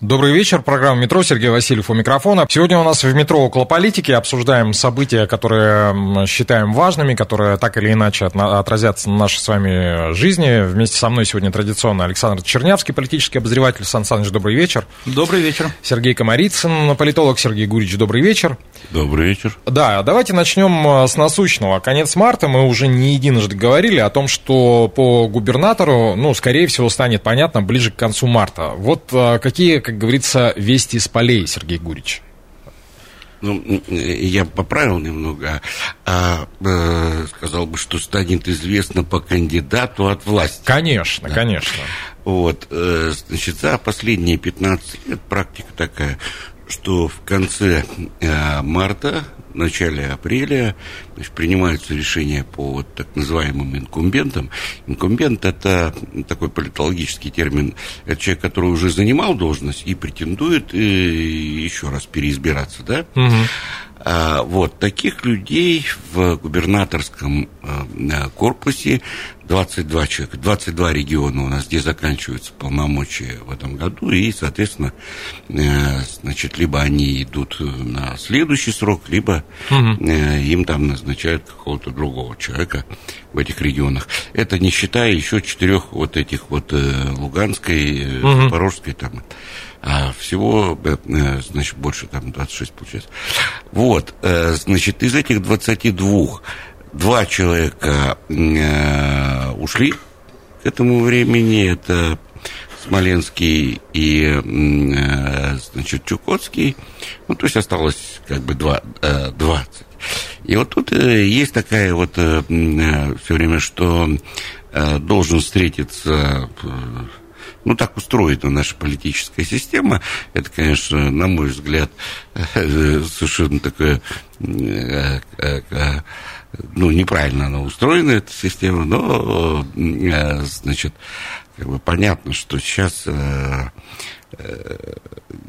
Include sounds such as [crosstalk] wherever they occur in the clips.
Добрый вечер. Программа «Метро». Сергей Васильев у микрофона. Сегодня у нас в «Метро» около политики. Обсуждаем события, которые считаем важными, которые так или иначе отразятся на нашей с вами жизни. Вместе со мной сегодня традиционно Александр Чернявский, политический обозреватель. Сан Саныч, добрый вечер. Добрый вечер. Сергей Комарицын, политолог. Сергей Гурич, добрый вечер. Добрый вечер. Да, давайте начнем э, с насущного. Конец марта мы уже не единожды говорили о том, что по губернатору, ну, скорее всего, станет понятно ближе к концу марта. Вот э, какие, как говорится, вести из полей, Сергей Гурич? Ну, м, я поправил немного, а, э, сказал бы, что станет известно по кандидату от власти. Конечно, конечно. Вот, э, значит, за последние 15 лет практика такая, что в конце э, марта, начале апреля значит, принимаются решения по вот так называемым инкумбентам. Инкумбент – это такой политологический термин. Это человек, который уже занимал должность и претендует э, еще раз переизбираться, да? А, вот, таких людей в губернаторском э, корпусе 22 человека, 22 региона у нас, где заканчиваются полномочия в этом году, и, соответственно, э, значит, либо они идут на следующий срок, либо э, им там назначают какого-то другого человека в этих регионах. Это не считая еще четырех вот этих вот э, Луганской, э, Запорожской там, а всего, э, э, значит, больше там 26 получается. Вот, э, значит, из этих 22 два человека ушли к этому времени. Это Смоленский и, значит, Чукотский. Ну, то есть осталось как бы два, э, 20. И вот тут есть такая вот все время, что должен встретиться ну, так устроена наша политическая система. Это, конечно, на мой взгляд, э, совершенно такое, э, э, ну, неправильно она устроена, эта система, но, значит, как бы понятно, что сейчас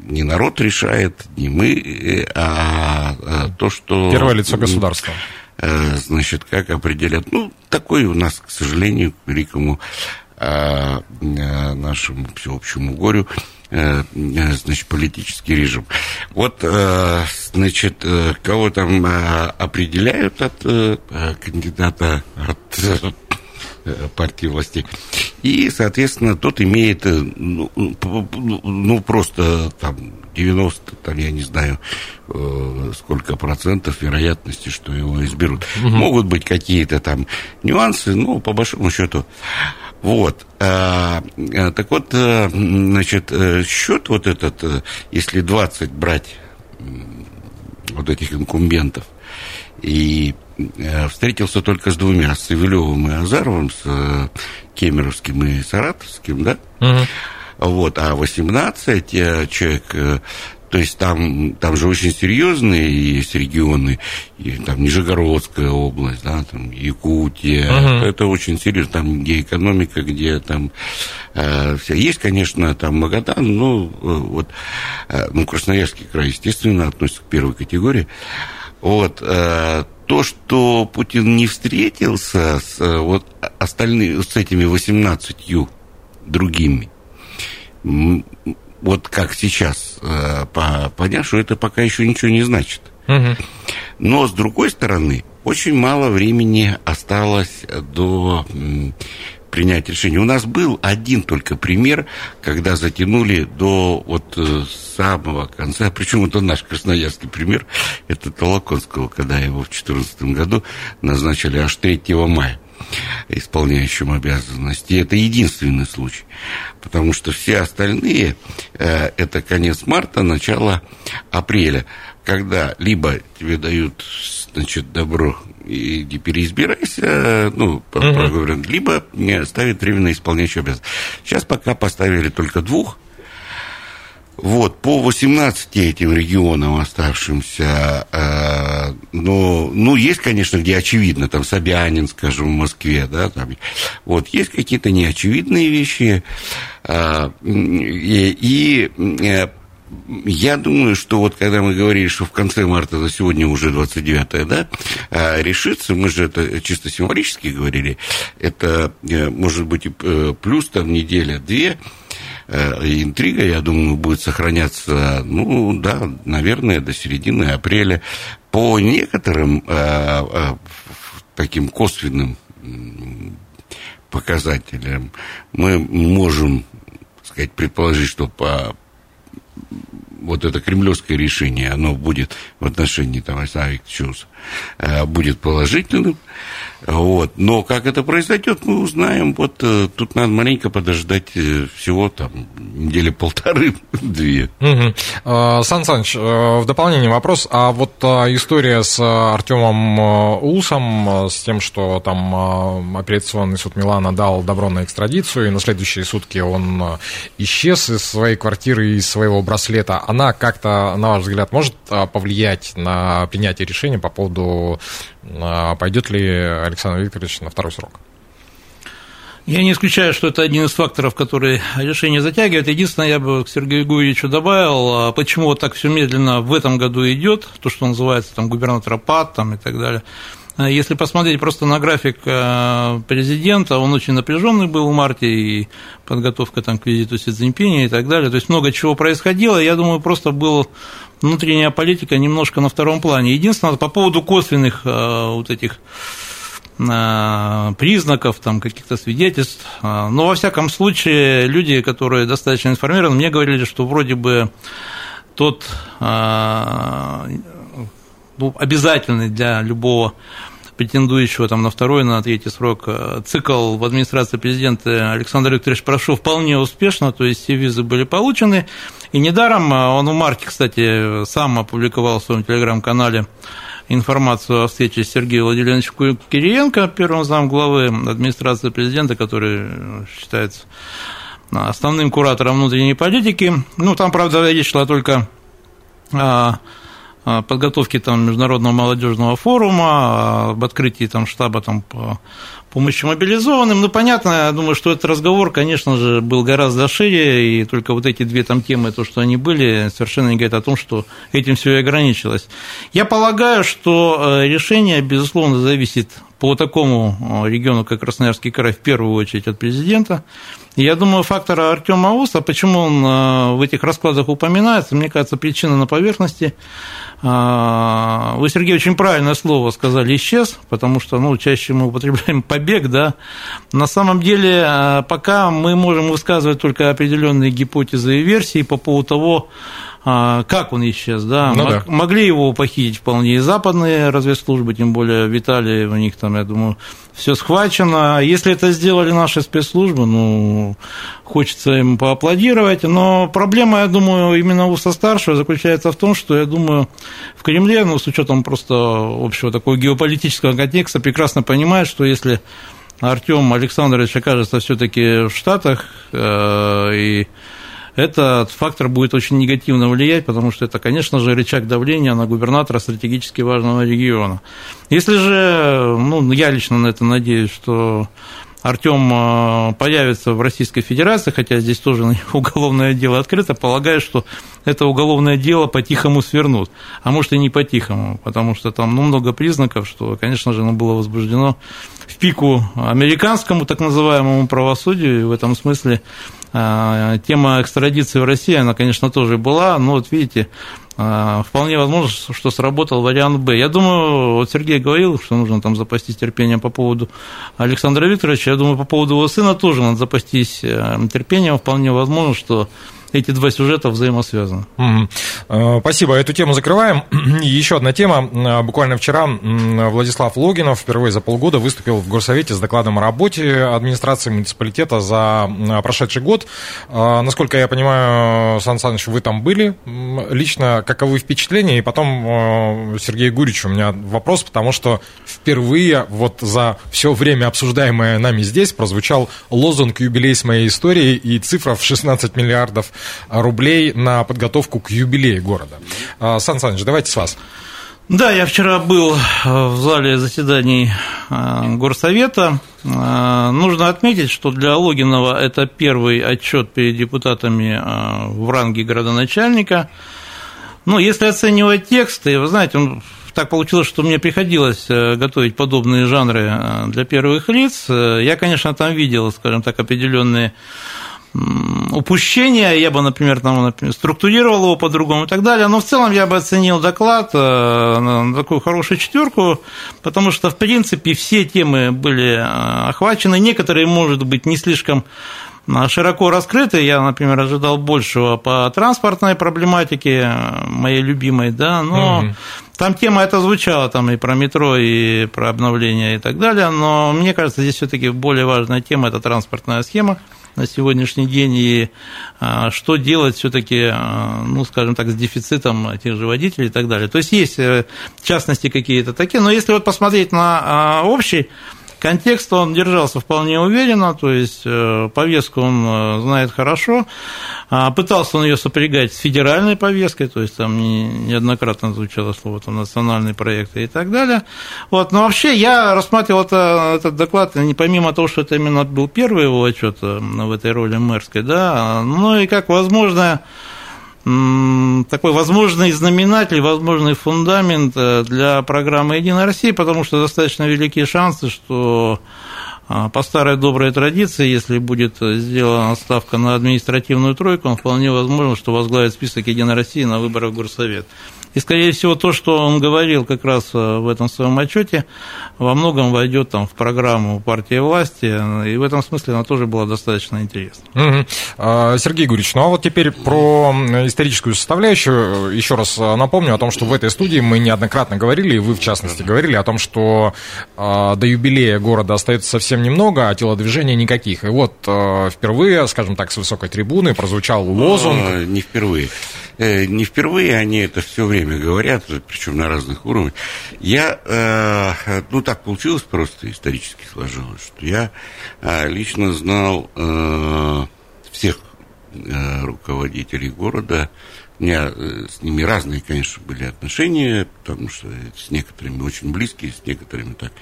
не народ решает, не мы, а, а то, что... Первое лицо государства. Значит, как определят. Ну, такой у нас, к сожалению, к великому нашему всеобщему горю, э, э, значит, политический режим. Вот, э, значит, э, кого там э, определяют от э, э, кандидата от э, партии власти. И, соответственно, тот имеет, э, ну, ну, просто там 90, там, я не знаю, э, сколько процентов вероятности, что его изберут. Могут быть какие-то там нюансы, но по большому счету вот. А, а, так вот, а, значит, э, счет вот этот, э, если 20 брать вот этих инкумбентов, и э, встретился только с двумя, с Савелевым и Азаровым, с э, Кемеровским и Саратовским, да? Вот, а 18 э, человек, э, то есть там, там же очень серьезные есть регионы, и там Нижегородская область, да, там Якутия, Мгм. это очень серьезно, там где экономика, где там э, вся. Есть, конечно, там Магадан, но э, вот, э, ну, Красноярский край, естественно, относится к первой категории. Вот, э, то, что Путин не встретился с э, вот остальными, с этими 18 другими, вот как сейчас э, по- понять, что это пока еще ничего не значит. Но, с другой стороны, очень мало времени осталось до м, принятия решения. У нас был один только пример, когда затянули до вот э, самого конца, причем это наш красноярский пример, это Толоконского, когда его в 2014 году назначили аж 3 мая исполняющим обязанности. Это единственный случай, потому что все остальные э, это конец марта, начало апреля, когда либо тебе дают значит, добро и иди переизбирайся, ну, по- Мгм. проговорено, либо не ставят временно исполняющий обязанность. Сейчас пока поставили только двух, вот, по 18 этим регионам оставшимся, э, но, ну, есть, конечно, где очевидно, там Собянин, скажем, в Москве, да, там, вот, есть какие-то неочевидные вещи, а, и, и э, я думаю, что вот когда мы говорили, что в конце марта, за сегодня уже 29 да, а, решится, мы же это чисто символически говорили, это э, может быть э, плюс там неделя-две, э, интрига, я думаю, будет сохраняться, ну, да, наверное, до середины апреля. По некоторым таким косвенным показателям мы можем сказать, предположить, что по вот это кремлевское решение, оно будет в отношении Чус, э, будет положительным. Вот. Но как это произойдет, мы узнаем. Вот э, тут надо маленько подождать э, всего там недели полторы-две. [laughs] Угу. Сан Саныч, в дополнение вопрос. А вот история с Артемом Усом, с тем, что там апелляционный суд Милана дал добро на экстрадицию, и на следующие сутки он исчез из своей квартиры, из своего браслета, она как-то, на ваш взгляд, может повлиять на принятие решения по поводу, пойдет ли Александр Викторович на второй срок? Я не исключаю, что это один из факторов, который решение затягивает. Единственное, я бы к Сергею Гуевичу добавил, а почему вот так все медленно в этом году идет, то, что называется там губернатор ПАД там, и так далее. А если посмотреть просто на график а, президента, он очень напряженный был в марте, и подготовка там, к визиту Си Цзиньпиня и так далее. То есть много чего происходило. Я думаю, просто был внутренняя политика немножко на втором плане. Единственное, по поводу косвенных вот этих признаков, там, каких-то свидетельств. А, но, во всяком случае, люди, которые достаточно информированы, мне говорили, что вроде бы тот ну, обязательный для любого претендующего там, на второй, на третий срок а, цикл в администрации президента Александр Викторович прошел вполне успешно, то есть все визы были получены. И недаром он в марте, кстати, сам опубликовал в своем телеграм-канале информацию о встрече с Сергеем Владимировичем Кириенко, первым зам главы администрации президента, который считается основным куратором внутренней политики. Ну, там, правда, речь шла только о подготовке там, Международного молодежного форума, об открытии там, штаба там, по помощи мобилизованным. Ну, понятно, я думаю, что этот разговор, конечно же, был гораздо шире, и только вот эти две там темы, то, что они были, совершенно не говорят о том, что этим все и ограничилось. Я полагаю, что э, решение, безусловно, зависит по такому э, региону, как Красноярский край, в первую очередь от президента. И я думаю, фактор Артема Ауса, почему он э, в этих раскладах упоминается, мне кажется, причина на поверхности. А, вы, Сергей, очень правильное слово сказали «исчез», потому что ну, чаще мы употребляем [laughs] «побег», да. На самом деле, а, пока мы можем высказывать только определенные гипотезы и версии по поводу того, а, как он исчез, да? Ну, да. Могли его похитить вполне и западные разведслужбы, тем более в Италии у них там, я думаю, все схвачено. Если это сделали наши спецслужбы, ну, хочется им поаплодировать. Но проблема, я думаю, именно у старшего заключается в том, что, я думаю, в Кремле, ну, с учетом просто общего такого геополитического контекста, прекрасно понимают, что если Артем Александрович окажется все-таки в Штатах э, и этот фактор будет очень негативно влиять, потому что это, конечно же, рычаг давления на губернатора стратегически важного региона. Если же, ну, я лично на это надеюсь, что Артем э, появится в Российской Федерации, хотя здесь тоже [laughs] уголовное дело открыто, полагаю, что это уголовное дело по-тихому свернут, а может и не по-тихому, потому что там ну, много признаков, что, конечно же, оно было возбуждено в пику американскому так называемому правосудию, и в этом смысле э, тема экстрадиции в России, она, конечно, тоже была, но вот видите, вполне возможно, что сработал вариант Б. Я думаю, вот Сергей говорил, что нужно там запастись терпением по поводу Александра Викторовича, я думаю, по поводу его сына тоже надо запастись терпением, вполне возможно, что эти два сюжета взаимосвязаны. Угу. Спасибо, эту тему закрываем. [clears throat] Еще одна тема. Э, буквально вчера Владислав Логинов впервые за полгода выступил в Горсовете с докладом о работе администрации муниципалитета за прошедший год. Э, насколько я понимаю, Сан Саныч, вы там были. Лично каковы впечатления? И потом Сергей Гурич, у меня вопрос, потому что впервые вот за все время обсуждаемое нами здесь прозвучал лозунг «Юбилей с моей историей» и цифра в 16 миллиардов рублей на подготовку к юбилею города. А, Сан Саныч, давайте с вас. Да, я вчера был в зале заседаний э, Горсовета. Э, нужно отметить, что для Логинова это первый отчет перед депутатами э, в ранге градоначальника. Ну, если оценивать тексты, вы знаете, так получилось, что мне приходилось готовить подобные жанры для первых лиц. Я, конечно, там видел, скажем так, определенные упущения, я бы, например, там, например, структурировал его по-другому и так далее, но в целом я бы оценил доклад э, на такую хорошую четверку, потому что, в принципе, все темы были э, охвачены, некоторые, может быть, не слишком э, широко раскрыты. Я, например, ожидал большего по транспортной проблематике, моей любимой, да, но угу. там тема это звучала, там и про метро, и про обновление и так далее, но мне кажется, здесь все-таки более важная тема – это транспортная схема на сегодняшний день и а, что делать все-таки, а, ну, скажем так, с дефицитом тех же водителей и так далее. То есть есть э, частности какие-то такие, но если вот посмотреть на а, общий Контекст он держался вполне уверенно, то есть э, повестку он э, знает хорошо. А, пытался он ее сопрягать с федеральной повесткой, то есть там неоднократно звучало слово там, национальные проекты и так далее. Вот. Но вообще я рассматривал это, этот доклад, не помимо того, что это именно был первый его отчет э, в этой роли мэрской, да, ну и как возможное такой возможный знаменатель, возможный фундамент э, для программы «Единая Россия», потому что достаточно великие шансы, что а, по старой доброй традиции, если будет сделана ставка на административную тройку, вполне возможно, что возглавит список «Единой России» на выборах в Горсовет. И, скорее всего, то, что он говорил как раз э, в этом своем отчете, во многом войдет там в программу партии власти, и в этом смысле она тоже была достаточно интересна. Угу. Сергей Гурьевич, ну а вот теперь про историческую составляющую. Еще раз э, напомню о том, что в этой студии мы неоднократно говорили, и вы, в частности, говорили о том, что до юбилея города остается совсем немного, а телодвижений никаких. И вот впервые, скажем так, с высокой трибуны прозвучал лозунг... А, не впервые. Э, не впервые они это все время говорят, причем на разных уровнях. Я, э, ну так получилось просто исторически сложилось, что я э, лично знал всех руководителей города. У меня с ними разные, конечно, были отношения, потому что с некоторыми очень близкие, с некоторыми так,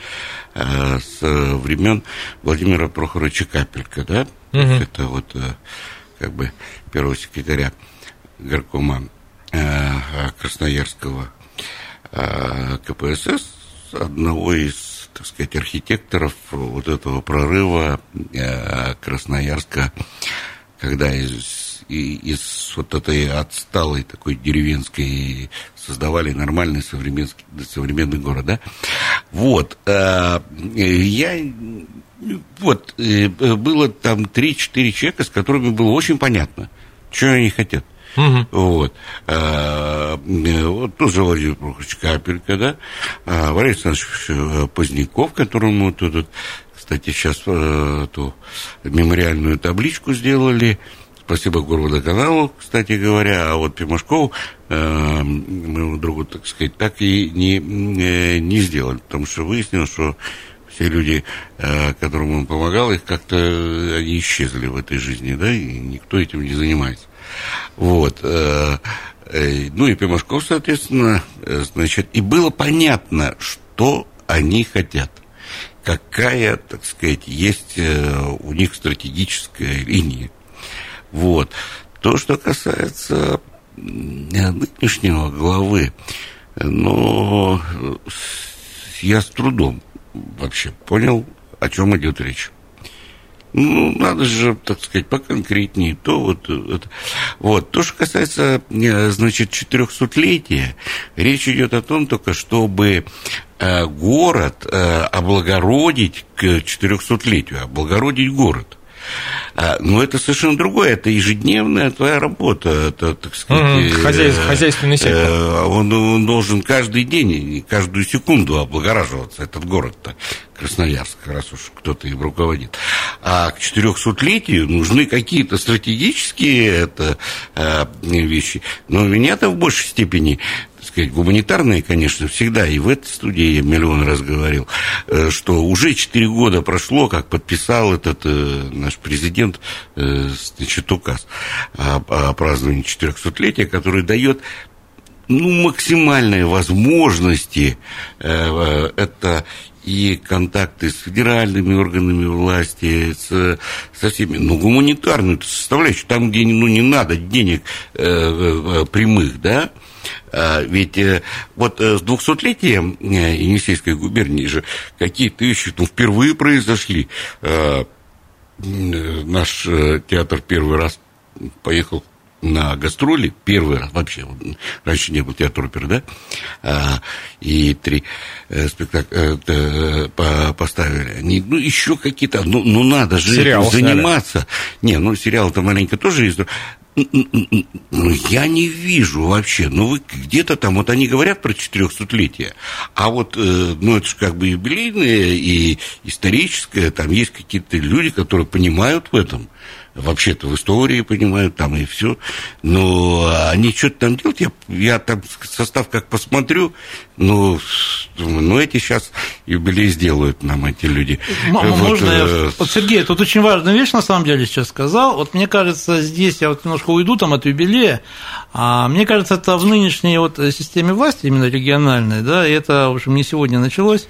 с времен Владимира Прохоровича Капелька, да, угу. это вот как бы первого секретаря горкома э, Красноярского э, КПСС, одного из, так сказать, архитекторов вот этого прорыва э, Красноярска, когда из, из вот этой отсталой такой деревенской создавали нормальный современный, современный город, да? Вот, я вот, было там 3-4 человека, с которыми было очень понятно, что они хотят. Угу. Вот. А, вот тоже Владимир Прохорович Капелька, да, а, Валерий Александрович э, Поздняков, которому тут, кстати, сейчас э, эту мемориальную табличку сделали, Спасибо Горводоканалу, кстати говоря, а вот Пимашкову э, моему другу, так сказать, так и не, не сделали, потому что выяснилось, что все люди, э, которым он помогал, их как-то они исчезли в этой жизни, да, и никто этим не занимается. Вот. Э, э, ну и Пимашков, соответственно, э, значит, и было понятно, что они хотят. Какая, так сказать, есть у них стратегическая линия. Вот. То, что касается нынешнего главы, но я с трудом вообще понял, о чем идет речь. Ну, надо же, так сказать, поконкретнее. То вот, вот, вот. То, что касается, э, значит, 400-летия, речь идет о том только, чтобы э, город э, облагородить к 400-летию, облагородить город. А, но это совершенно другое, это ежедневная твоя работа, это, так сказать... Угу, хозяйств, хозяйственный сектор. Он, он должен каждый день, каждую секунду облагораживаться, этот город-то. Красноярск, раз уж кто-то им руководит. А к 400-летию нужны какие-то стратегические это, э, вещи. Но меня-то в большей степени сказать, гуманитарные, конечно, всегда, и в этой студии я миллион раз говорил, э, что уже 4 года прошло, как подписал этот э, наш президент, э, значит, указ о, праздновании 400-летия, который дает ну, максимальные возможности. Э, это и контакты с федеральными органами власти, с, со всеми, ну, гуманитарную составляющую, там, где ну, не надо денег э, э, прямых, да, а, ведь э, вот э, с 200-летием э, Енисейской губернии же какие-то вещи ну, впервые произошли. Э, наш театр первый раз поехал на гастроли первый раз вообще раньше не был театр оперы, да, а, и три э, спектакля э, по, поставили. Они, ну еще какие-то, ну, ну надо же Сериал заниматься. Сняли. Не, ну сериал-то маленько тоже есть. Ну, я не вижу вообще. Ну, вы где-то там, вот они говорят про 400-летие, а вот, э, ну, это же как бы юбилейное и историческое, там есть какие-то люди, которые понимают в этом вообще-то в истории понимают, там и все. Но они что-то там делают, я, я там состав как посмотрю, ну, думаю, ну, эти сейчас юбилей сделают нам, эти люди. Мама, вот, можно э... я... Вот, Сергей, тут очень важная вещь, на самом деле, сейчас сказал. Вот мне кажется, здесь я вот немножко уйду там от юбилея, а мне кажется, это в нынешней вот системе власти, именно региональной, да, и это, в общем, не сегодня началось,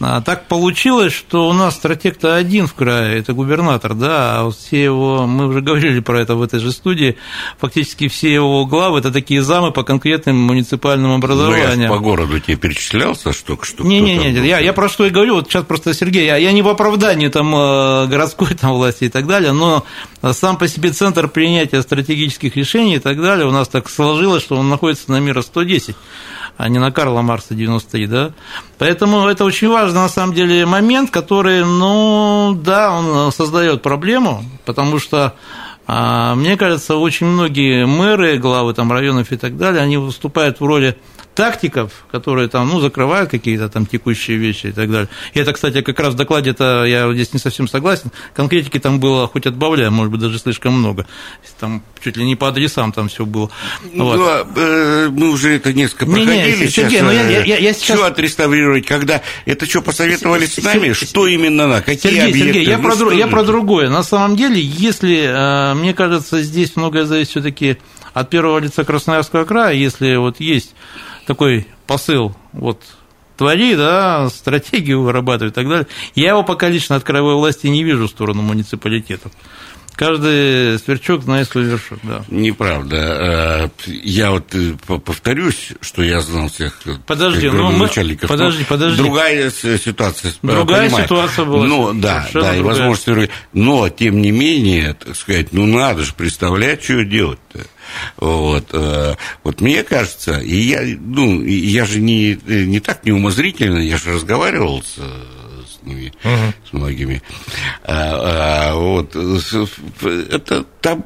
а так получилось, что у нас стратег-то один в крае, это губернатор, да, а вот все его, мы уже говорили про это в этой же студии, фактически все его главы это такие замы по конкретным муниципальным образованиям. Ну, я по городу тебе перечислялся, что что Не, не, не, я, я про что и говорю, вот сейчас просто Сергей, я, я не в оправдании там э, городской там власти и так далее, но сам по себе центр принятия стратегических решений и так далее у нас так сложилось, что он находится на мира 110 а не на Карла Марса 93, да. Поэтому это очень важный, на самом деле, момент, который, ну, да, он создает проблему, потому что а, мне кажется, очень многие мэры, главы там районов и так далее, они выступают в роли тактиков, которые там, ну, закрывают какие-то там текущие вещи и так далее. И это, кстати, как раз в докладе это я здесь не совсем согласен. Конкретики там было хоть отбавляя, может быть, даже слишком много. Там чуть ли не по адресам там все было. Ну, вот. а, э, мы уже это несколько проходили. Не, не, сейчас, ну, я, я, я сейчас... Все отреставрировать, когда это что, посоветовали с нами? Что именно на какие Сергей, объекты? Сергей, я, ну, про, что я про другое. На самом деле, если, э, мне кажется, здесь многое зависит все-таки от первого лица Красноярского края, если вот есть такой посыл, вот твори, да, стратегию вырабатывай и так далее. Я его пока лично от краевой власти не вижу в сторону муниципалитетов. Каждый сверчок знает свой вершок, да. Неправда. Э, я вот э, повторюсь, что я знал всех подожди, ну, мы... подожди, подожди. Другая ситуация. Другая понимаю. ситуация была. Ну, да, да, и возможность... Но, тем не менее, так сказать, ну, надо же представлять, что делать-то. Вот, э, вот мне кажется, и я, ну, я же не, не так неумозрительно, я же разговаривал с ними, угу. с многими. А, а, вот, это там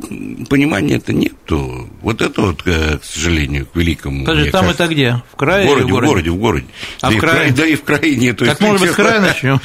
понимания это нету. Вот это вот, э, к сожалению, к великому. Подожди, там кажется, это где? В крае? В городе, в городе, в городе. А да, в крае? да и в крае нету. Так, может быть, с края начнем?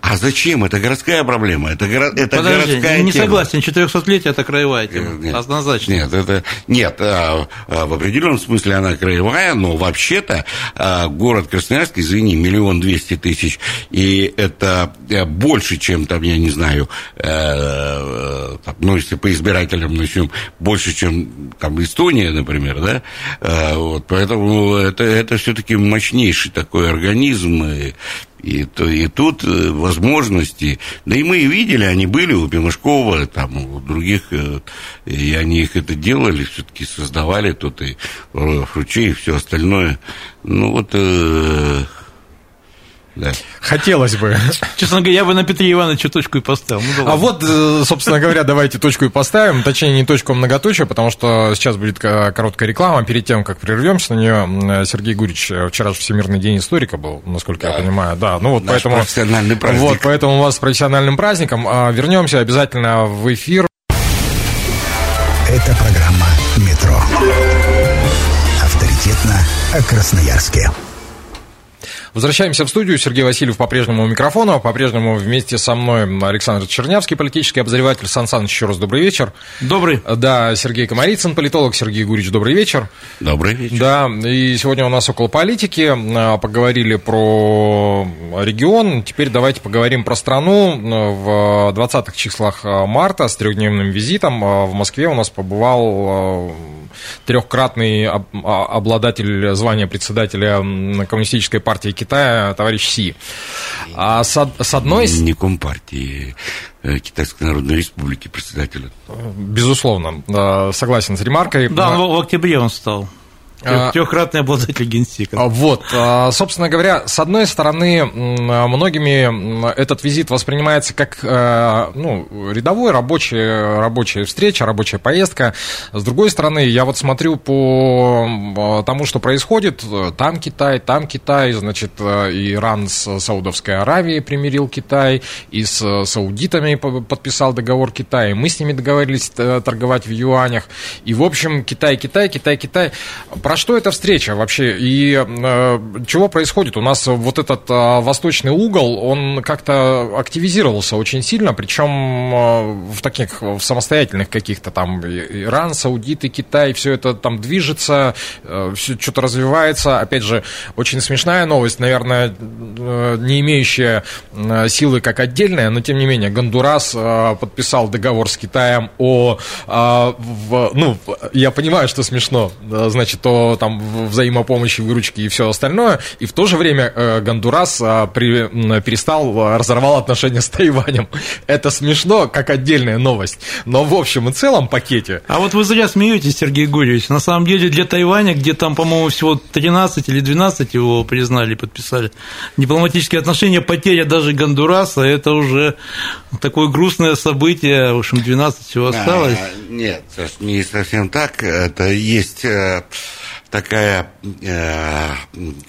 А зачем? Это городская проблема. Это, горо... это Подожди, городская не тема. согласен. 400-летие – это краевая тема. Нет, Однозначно. Нет, это... Нет, а, а, в определенном смысле она краевая, но вообще-то а, город Красноярск, извини, миллион двести тысяч, и это э, больше, чем там, я не знаю, э, э, там, ну, если по избирателям начнем, больше, чем там Эстония, например, да, вот, поэтому это, это все-таки мощнейший такой организм, и, и, то, и тут возможности, да и мы видели, они были у Пимашкова, там, у других, и они их это делали, все-таки создавали тут и Фручей, и все остальное. Ну вот да. Хотелось бы. Честно говоря, я бы на Петре Ивановича точку и поставил. Ну, а вот, э, собственно говоря, давайте точку и поставим. Точнее, не точку, а многоточие, потому что сейчас будет короткая реклама. Перед тем, как прервемся на нее, Сергей Гурич э, вчера же Всемирный день историка был, насколько да. я понимаю. Да, ну вот Наш поэтому... профессиональный праздник. Вот, поэтому у вас с профессиональным праздником. А вернемся обязательно в эфир. Это программа «Метро». Авторитетно о Красноярске. Возвращаемся в студию. Сергей Васильев по-прежнему у микрофона. По-прежнему вместе со мной Александр Чернявский, политический обозреватель. Сан Саныч, еще раз добрый вечер. Добрый. Да, Сергей Комарицын, политолог. Сергей Гурич, добрый вечер. Добрый вечер. Да, и сегодня у нас около политики. А, поговорили про регион. Теперь давайте поговорим про страну. В 20-х числах марта с трехдневным визитом в Москве у нас побывал трехкратный обладатель звания председателя Коммунистической партии Китая, товарищ Си. А с, с одной... Не Компартии, э, Китайской Народной Республики председателя. Безусловно, согласен с ремаркой. Да, в октябре он стал. А, Трехкратный обладатель генсека. А, вот, а, собственно говоря, с одной стороны, многими этот визит воспринимается как ну, рядовой рабочая, рабочая встреча, рабочая поездка. С другой стороны, я вот смотрю по тому, что происходит. Там Китай, там Китай, значит, Иран с Саудовской Аравией примирил Китай, и с саудитами подписал договор Китая, мы с ними договорились э, торговать в юанях. И, в общем, Китай, Китай, Китай, Китай про что эта встреча вообще? И э, чего происходит? У нас вот этот э, восточный угол, он как-то активизировался очень сильно, причем э, в таких в самостоятельных каких-то там Иран, Саудиты, Китай, все это там движется, э, все что-то развивается. Опять же, очень смешная новость, наверное, э, не имеющая э, силы как отдельная, но тем не менее, Гондурас э, подписал договор с Китаем о, э, в, ну, я понимаю, что смешно, значит, о там взаимопомощи, выручки и все остальное. И в то же время э, Гондурас э, при, перестал, разорвал отношения с Тайванем. [laughs] Это смешно, как отдельная новость. Но в общем и целом пакете... А вот вы зря смеетесь, Сергей Гурьевич. На самом деле для Тайваня, где там, по-моему, всего 13 или 12 его признали, подписали, дипломатические отношения, потеря даже Гондураса, это уже такое грустное событие. В общем, 12 всего осталось. А, нет, не совсем так. Это есть э, такая, э,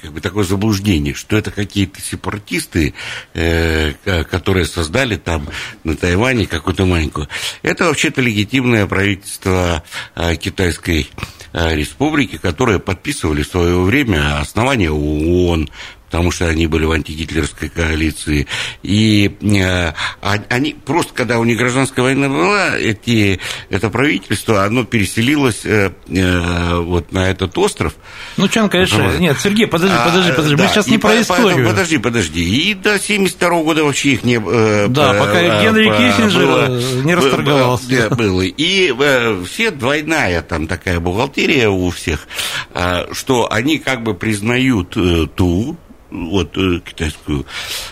как бы такое заблуждение, что это какие-то сепаратисты, э, которые создали там на Тайване какую-то маленькую. Это вообще-то легитимное правительство э, Китайской э, республики, которые подписывали в свое время основание ООН, потому что они были в антигитлерской коалиции. И э, они просто, когда у них гражданская война была, эти, это правительство, оно переселилось э, э, вот на этот остров. Ну, Чан, конечно, Потому... нет, Сергей, подожди, подожди, подожди, а, мы да, сейчас не про историю. Подожди, подожди, и до 72 года вообще их не... Э, да, по, пока э, Генри по, Киссинджер было, не расторговался. Было, было. И э, все двойная там такая бухгалтерия у всех, э, что они как бы признают э, ту вот э, Китайскую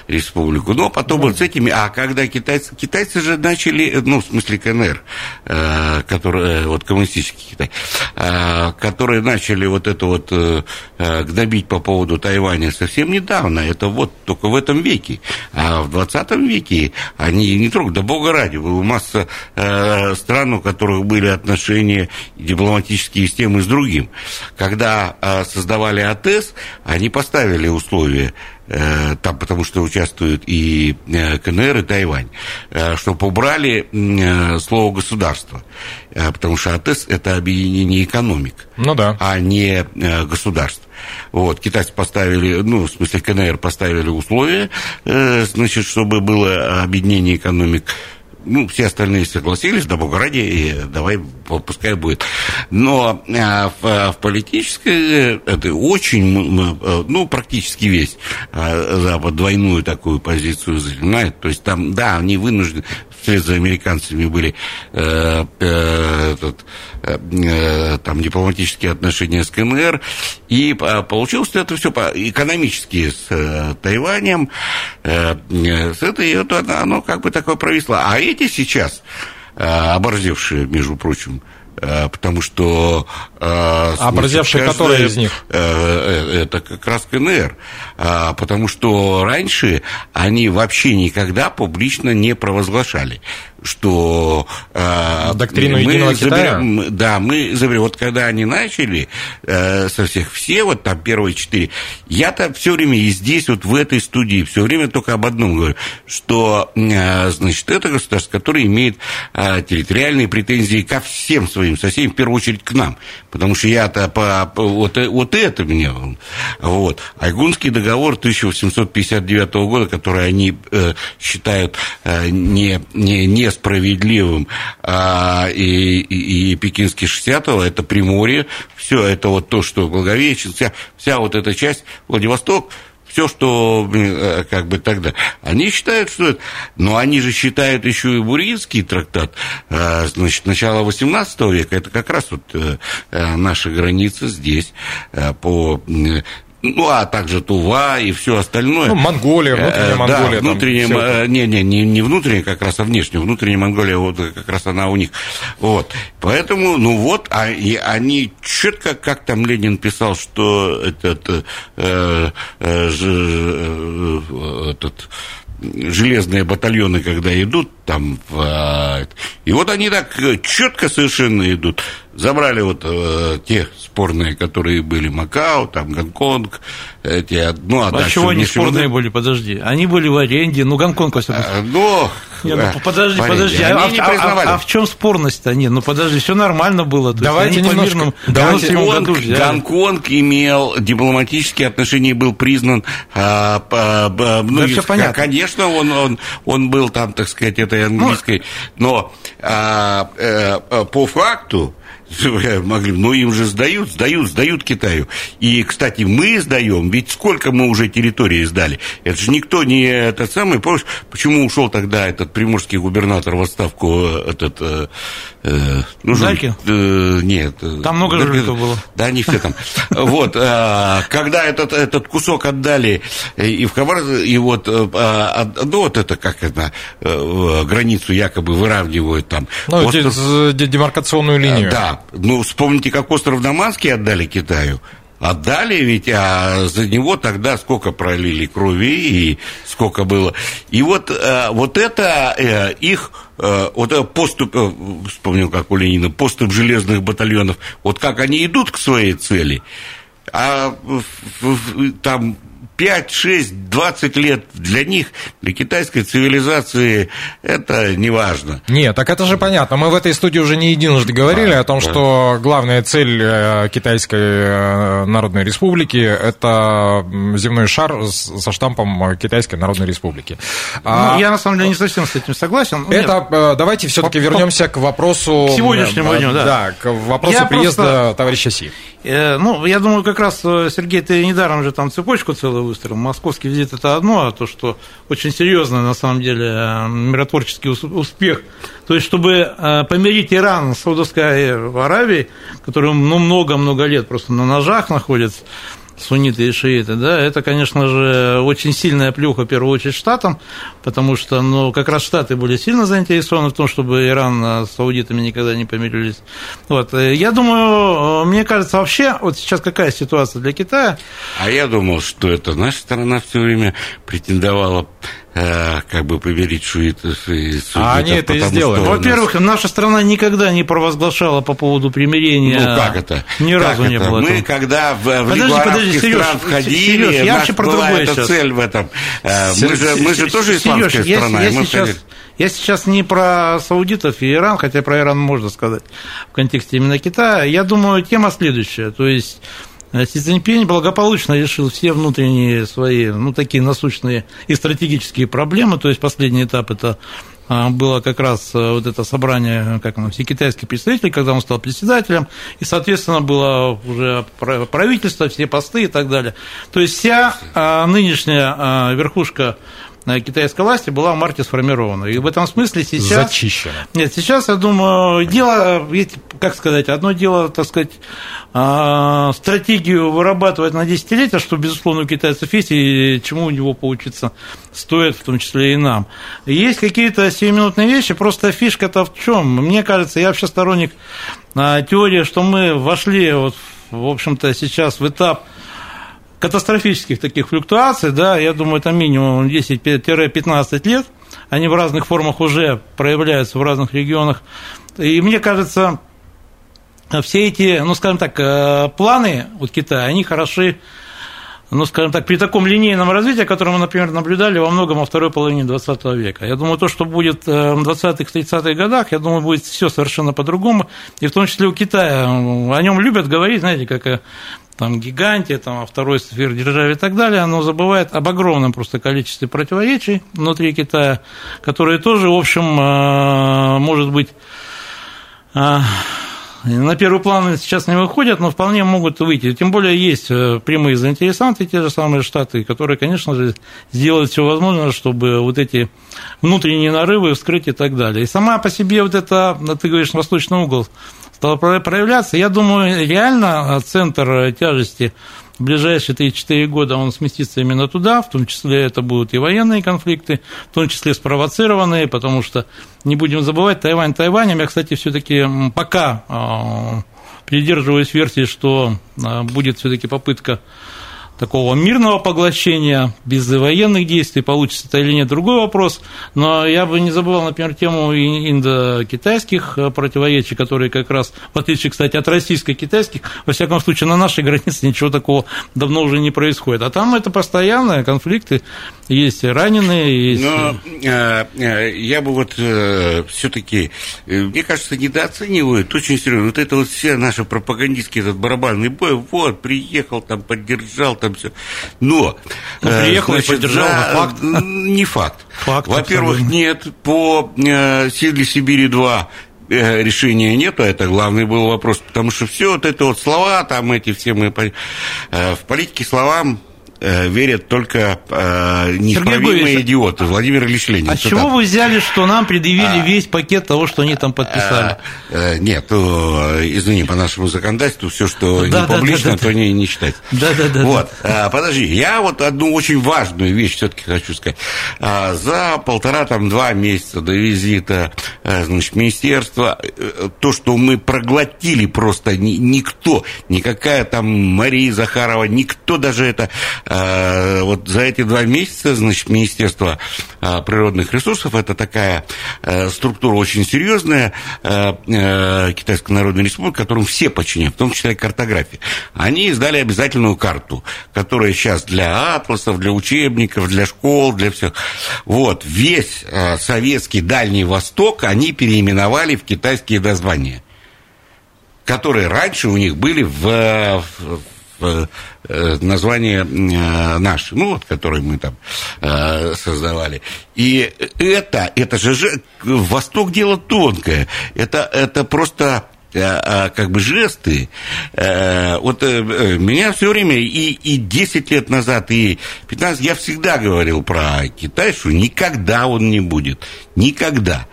республику. Но потом вот с этими, а когда китайцы, китайцы же начали, ну, в смысле КНР, э, который, э, вот коммунистический Китай, э, которые начали вот это вот э, э гнобить по поводу Тайваня совсем недавно, это вот только в этом веке. А в 20 веке они не трогают, да бога ради, была масса э, стран, у которых были отношения дипломатические с тем и с другим. Когда э, создавали АТС, они поставили условия условия, э, там, потому что участвуют и э, КНР, и Тайвань, э, чтобы убрали слово «государство», потому что АТЭС – это объединение экономик, ну да. а не государств. Вот, китайцы поставили, ну, в смысле КНР поставили условия, значит, чтобы было объединение экономик ну, все остальные согласились, да бога ради, давай, пускай будет. Но а, в, в политической, это очень, э, ну, практически весь Запад двойную такую позицию занимает. То есть там, да, они вынуждены, вслед за американцами были э, э, этот, э, э там дипломатические отношения с КНР, и а, получилось это все экономически с э, Тайванем, э, с этой, это, оно как бы такое провисло. А эти сейчас, э, оборзевшие, между прочим, э, потому что... Э, Оборзевшие которые из них? Это как раз КНР, потому что раньше они вообще никогда публично не провозглашали что э, доктрину мы единого заберем, Китая? Да, мы заберем. Вот когда они начали э, со всех все, вот там первые четыре, я-то все время и здесь, вот в этой студии, все время только об одном говорю, что, э, значит, это государство, которое имеет э, территориальные претензии ко всем своим своими соседями, в первую очередь к нам, потому что я-то по, по вот, вот это мне, вот. Айгунский договор 1859 года, который они э, считают э, не, не, несправедливым, а, и, и, и Пекинский 60-го, это Приморье, все это вот то, что Благовещен, вся, вся вот эта часть, Владивосток, все, что э, как бы тогда. Они считают, что это... Но они же считают еще и Буринский трактат, э, значит, начала XVIII века. Это как раз вот э, наша граница здесь по ну, а также Тува и все остальное. Ну, Монголия, внутренняя Монголия. Да, внутренняя, не, не, не, не внутренняя как раз, а внешняя. Внутренняя Монголия, вот как раз она у них. Вот. Поэтому, ну вот, а, и они четко, как там Ленин писал, что этот, э, э, э, э, этот железные батальоны, когда идут там, в, и вот они так четко совершенно идут. Забрали вот э, те спорные, которые были Макао, там Гонконг, эти, ну, а, а дальше... чего они спорные были, подожди? Они были в аренде, ну, Гонконг, во всяком случае. Ну, не, ну, подожди, подожди, а, а, а, а в чем спорность-то? Нет, ну, подожди, все нормально было. То давайте есть, немножко... Мирным, давайте Гонконг, году Гонконг имел дипломатические отношения, был признан... А, а, ну, да, все понятно. Конечно, он, он, он был там, так сказать, этой английской, ну, но а, а, по факту [laughs] могли, ну им же сдают, сдают, сдают Китаю. И, кстати, мы сдаем, ведь сколько мы уже территории сдали. Это же никто не этот самый, помнишь, почему ушел тогда этот приморский губернатор в отставку, этот, э, э, ну, Дальки? Э, нет. Там много да, жуликов было. Да, не все там. [laughs] Вот, э, когда этот, этот кусок отдали и в Хабар, и вот, э, а, ну, вот это, как это, э, границу якобы выравнивают там. Ну, демаркационную линию. Да, ну, вспомните, как остров Даманский отдали Китаю. Отдали, ведь а за него тогда сколько пролили крови и сколько было. И вот, а, вот это а, их а, вот поступ, вспомнил, как у Ленина, поступ железных батальонов, вот как они идут к своей цели, а там 5, 6, 20 лет для них, для китайской цивилизации это не важно. Нет, так это же понятно. Мы в этой студии уже не единожды говорили а, о том, да. что главная цель э, Китайской э, Народной Республики – это земной шар со штампом Китайской Народной Республики. Ну, а, я, на самом деле, не совсем с этим согласен. Это, Нет. Э, давайте все-таки вернемся к вопросу… К сегодняшнему дню, да. Да, к вопросу я приезда просто... товарища Си. Ну, я думаю, как раз, Сергей, ты недаром же там цепочку целую выстрел. Московский визит – это одно, а то, что очень серьезный, на самом деле, э, миротворческий успех. То есть, чтобы э, помирить Иран с Саудовской Аравией, который ну, много-много лет просто на ножах находится, сунниты и шииты, да, это, конечно же, очень сильная плюха, в первую очередь, Штатам, потому что, ну, как раз Штаты были сильно заинтересованы в том, чтобы Иран с саудитами никогда не помирились. Вот. Я думаю, мне кажется, вообще, вот сейчас какая ситуация для Китая? А я думал, что это наша страна все время претендовала Э, как бы помирить шуитов и суннитов. А они это и сделали. Во-первых, нас... наша страна никогда не провозглашала по поводу примирения. Ну, как это? Ни как разу это? не было. Мы, этого. когда в, в подожди, подожди, Сереж, стран входили, Сереж, я вообще про эта сейчас. цель в этом. Э, мы же, мы же тоже исламская Сереж, страна. Я, я, сейчас, я сейчас не про саудитов и Иран, хотя про Иран можно сказать в контексте именно Китая. Я думаю, тема следующая. То есть Э, Си Цзиньпинь благополучно решил все внутренние свои, ну, такие насущные и стратегические проблемы. То есть последний этап это а, было как раз э, вот это собрание, как оно, все китайские представители, когда он стал председателем, и, соответственно, было уже правительство, все посты и так далее. То есть вся а, нынешняя а, верхушка китайской власти была в марте сформирована. И в этом смысле сейчас... Зачищена. Нет, сейчас, я думаю, дело, как сказать, одно дело, так сказать, а, стратегию вырабатывать на десятилетия, что, безусловно, у китайцев есть, и чему у него поучиться стоит, в том числе и нам. Есть какие-то сиюминутные вещи, просто фишка-то в чем? Мне кажется, я вообще сторонник а, теории, что мы вошли, вот, в общем-то, сейчас в этап катастрофических таких флюктуаций, да, я думаю, это минимум 10-15 лет, они в разных формах уже проявляются в разных регионах, и мне кажется, все эти, ну, скажем так, э, планы вот Китая, они хороши ну, скажем так, при таком линейном развитии, которое мы, например, наблюдали во многом во второй половине 20 века. Я думаю, то, что будет э, в 20-30-х годах, я думаю, будет все совершенно по-другому, и в том числе у Китая. О нем любят говорить, знаете, как о там, гиганте, там, о второй сверхдержаве и так далее, оно забывает об огромном просто количестве противоречий внутри Китая, которые тоже, в общем, э, может быть, э, на первый план сейчас не выходят, но вполне могут выйти. Тем более есть э, прямые заинтересанты, те же самые Штаты, которые, конечно же, сделают все возможное, чтобы вот эти внутренние нарывы вскрыть и так далее. И сама по себе вот это, ты говоришь, восточный угол стал проявляться. Я думаю, реально центр тяжести в ближайшие 3-4 года он сместится именно туда, в том числе это будут и военные конфликты, в том числе спровоцированные, потому что, не будем забывать, Тайвань Тайванем, я, кстати, все таки пока а, придерживаюсь версии, что а, будет все таки попытка такого мирного поглощения, без военных действий, получится это или нет, другой вопрос. Но я бы не забывал, например, тему индо-китайских э, противоречий, которые как раз, в отличие, кстати, от российско-китайских, во всяком случае, на нашей [laughs] границе ничего такого давно уже не происходит. А там это постоянные конфликты, есть раненые, есть... Но э, э, я бы вот все-таки, э, мне кажется, недооценивают очень серьезно. Вот это вот все наши пропагандистские этот барабанный бой, вот, приехал там, поддержал там все. Но... Ну, приехал значит, и поддержал, да, факт. Не факт. Факт, Во-первых, нет, по э, «Силе Сибири-2» решения нету, это главный был вопрос, потому что все вот это вот слова, там эти все мы в политике словам Э, верят только э, неисправимые идиоты. Владимир Ильич Ленин. А чего вы взяли, что нам предъявили а, весь пакет того, что они там подписали? А, нет, то, извини, по нашему законодательству все, что да, не да, публично, да, да, то не, не. Да, да, да. Вот, да. А, подожди, я вот одну очень важную вещь все-таки хочу сказать. А, за полтора, там, два месяца до визита, а, значит, министерства, то, что мы проглотили просто ни, никто, никакая там Мария Захарова, никто даже это вот за эти два месяца, значит, Министерство а, природных ресурсов, это такая а, структура очень серьезная, Китайская Народная Республика, которым все подчинены, в том числе и картография. Они издали обязательную карту, которая сейчас для атласов, для учебников, для школ, для всех. Вот, весь советский Дальний Восток они переименовали в китайские названия которые раньше у них были в, в Э, название э, наше, ну, вот, которое мы там э, создавали. И это, это же, Восток дело тонкое. Это, это просто как бы жесты. Вот меня все время и, и 10 лет назад, и 15, я всегда говорил про Китай, что никогда он не будет. Никогда.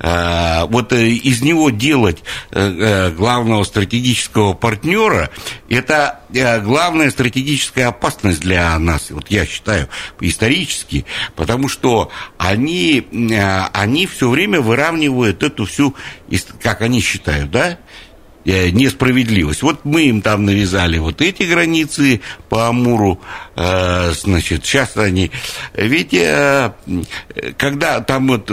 А, вот э, из него делать э, э, главного стратегического партнера, это главная стратегическая опасность для нас, вот я считаю, исторически, потому что они, они все время выравнивают эту всю, как они считают, да, несправедливость. Вот мы им там навязали вот эти границы по Амуру, значит, сейчас они... Ведь когда там вот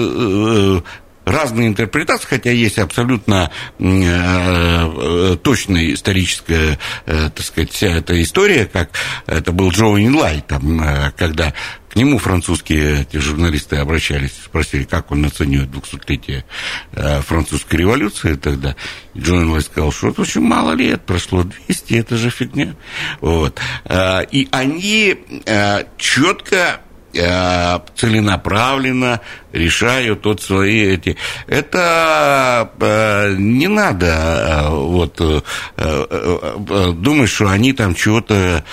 разные интерпретации, хотя есть абсолютно э, э, точная историческая, э, так сказать, вся эта история, как это был Джо Инлай, там, когда нему французские эти журналисты обращались, спросили, как он оценивает 200-летие французской революции тогда. И Джо Инлай сказал, что это очень мало лет, прошло 200, это же фигня. Вот. И они четко Э, целенаправленно решают вот свои эти... Это э, не надо э, вот думать, что они там чего-то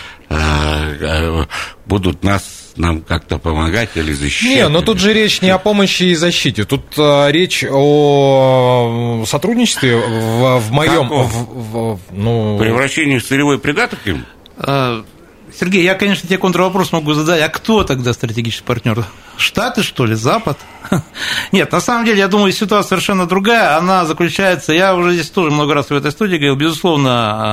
будут нас нам как-то помогать или защищать. Не, но тут же речь не о помощи и защите. Тут а, речь о сотрудничестве в, в моем... В, в, ну... Превращении в целевой придаток им? А, Сергей, я, конечно, тебе контрвопрос могу задать. А кто тогда стратегический партнер? Штаты, что ли, Запад? [laughs] Нет, на самом деле, я думаю, ситуация совершенно другая. Она заключается, я уже здесь тоже много раз в этой студии говорил, безусловно,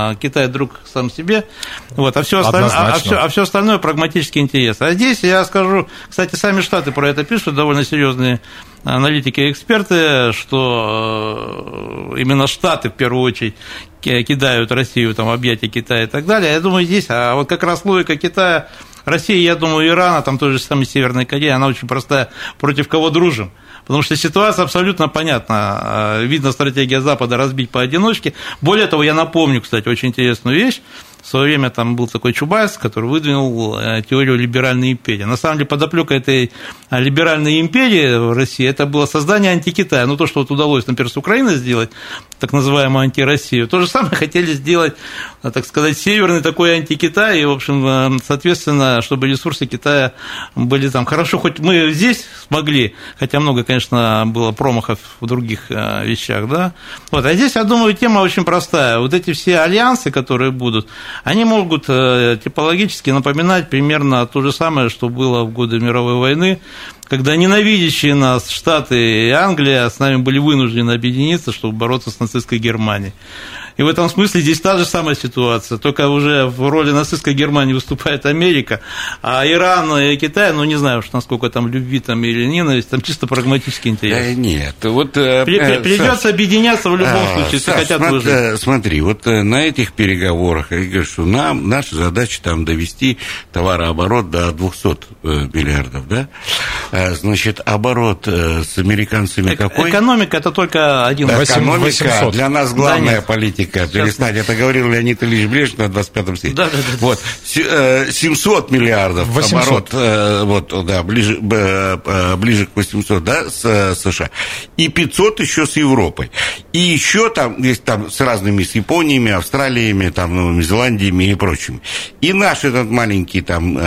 а, Китай друг сам себе, вот, а все остальное, а, а, все, а все остальное прагматический интерес. А здесь я скажу, кстати, сами Штаты про это пишут, довольно серьезные аналитики и эксперты, что э, именно Штаты в первую очередь кидают Россию там, объятия Китая и так далее. Я думаю, здесь, а вот как раз логика Китая Россия, я думаю, Ирана, там тоже самая Северная Корея, она очень простая, против кого дружим. Потому что ситуация абсолютно понятна. А, видно стратегия Запада разбить поодиночке. Более того, я напомню, кстати, очень интересную вещь. В свое время там был такой Чубайс, который выдвинул э, теорию либеральной империи. На самом деле подоплека этой э, либеральной империи в России это было создание антикитая. Ну, то, что вот удалось, например, с Украиной сделать, так называемую антироссию, то же самое [laughs] хотели сделать, э, так сказать, северный такой антикитай, и, в общем, соответственно, чтобы ресурсы Китая были там хорошо, хоть мы здесь смогли, хотя много, конечно, было промахов в других вещах, да, вот, а здесь, я думаю, тема очень простая, вот эти все альянсы, которые будут, они могут э, типологически напоминать примерно то же самое, что было в годы мировой войны, когда ненавидящие нас Штаты и Англия с нами были вынуждены объединиться, чтобы бороться с нацистской Германией. И в этом смысле здесь та же самая ситуация, только уже в роли нацистской Германии выступает Америка, а Иран и Китай, ну не знаю уж насколько там любви там или ненависть, там чисто прагматический интерес. Да, нет, вот... Э, э Придется Саш, объединяться в любом а, случае, если Саш, хотят смотри, выжить. Смотри, вот э, на этих переговорах, я говорю, что нам, наша задача там довести товарооборот до 200 э, миллиардов, да? Значит, оборот с американцами какой? Экономика это только один. Экономика 800. для нас главная да, политика политика перестать. Это говорил Леонид Ильич Брежнев на 25-м съезде. Да, да, да. Вот. 700 э, миллиардов 800. оборот, э, вот, да, ближе, э, ближе к 800, да, с США. И 500 еще с Европой. И еще там, есть там с разными, с Япониями, Австралиями, там, Новыми Зеландиями и прочими. И наш этот маленький там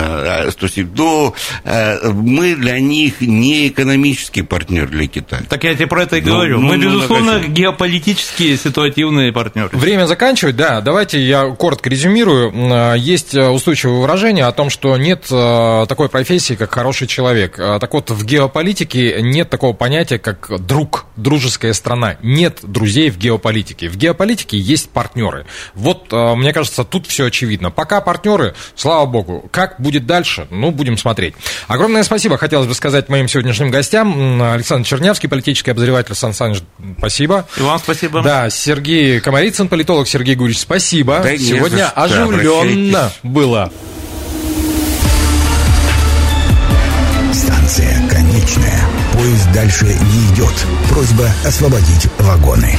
107, до, мы для них не экономический партнер для Китая. Так я тебе про это и ну, говорю. Ну, мы, ну, безусловно, ну, геополитические ситуативные партнеры. Время заканчивать, да. Давайте я коротко резюмирую. А, есть э, устойчивое выражение о том, что нет э, такой профессии, как хороший человек. А, так вот, в геополитике нет такого понятия, как друг, дружеская страна. Нет друзей в геополитике. В геополитике есть партнеры. Вот, э, мне кажется, тут все очевидно. Пока партнеры, слава богу. Как будет дальше? Ну, будем смотреть. Огромное спасибо хотелось бы сказать моим сегодняшним гостям. Александр Чернявский, политический обозреватель Сан Саныч, спасибо. И вам спасибо. Да, Сергей Комарицын, Ельцин, политолог Сергей Гурьевич, спасибо. Да Сегодня оживленно было. Станция конечная. Поезд дальше не идет. Просьба освободить вагоны.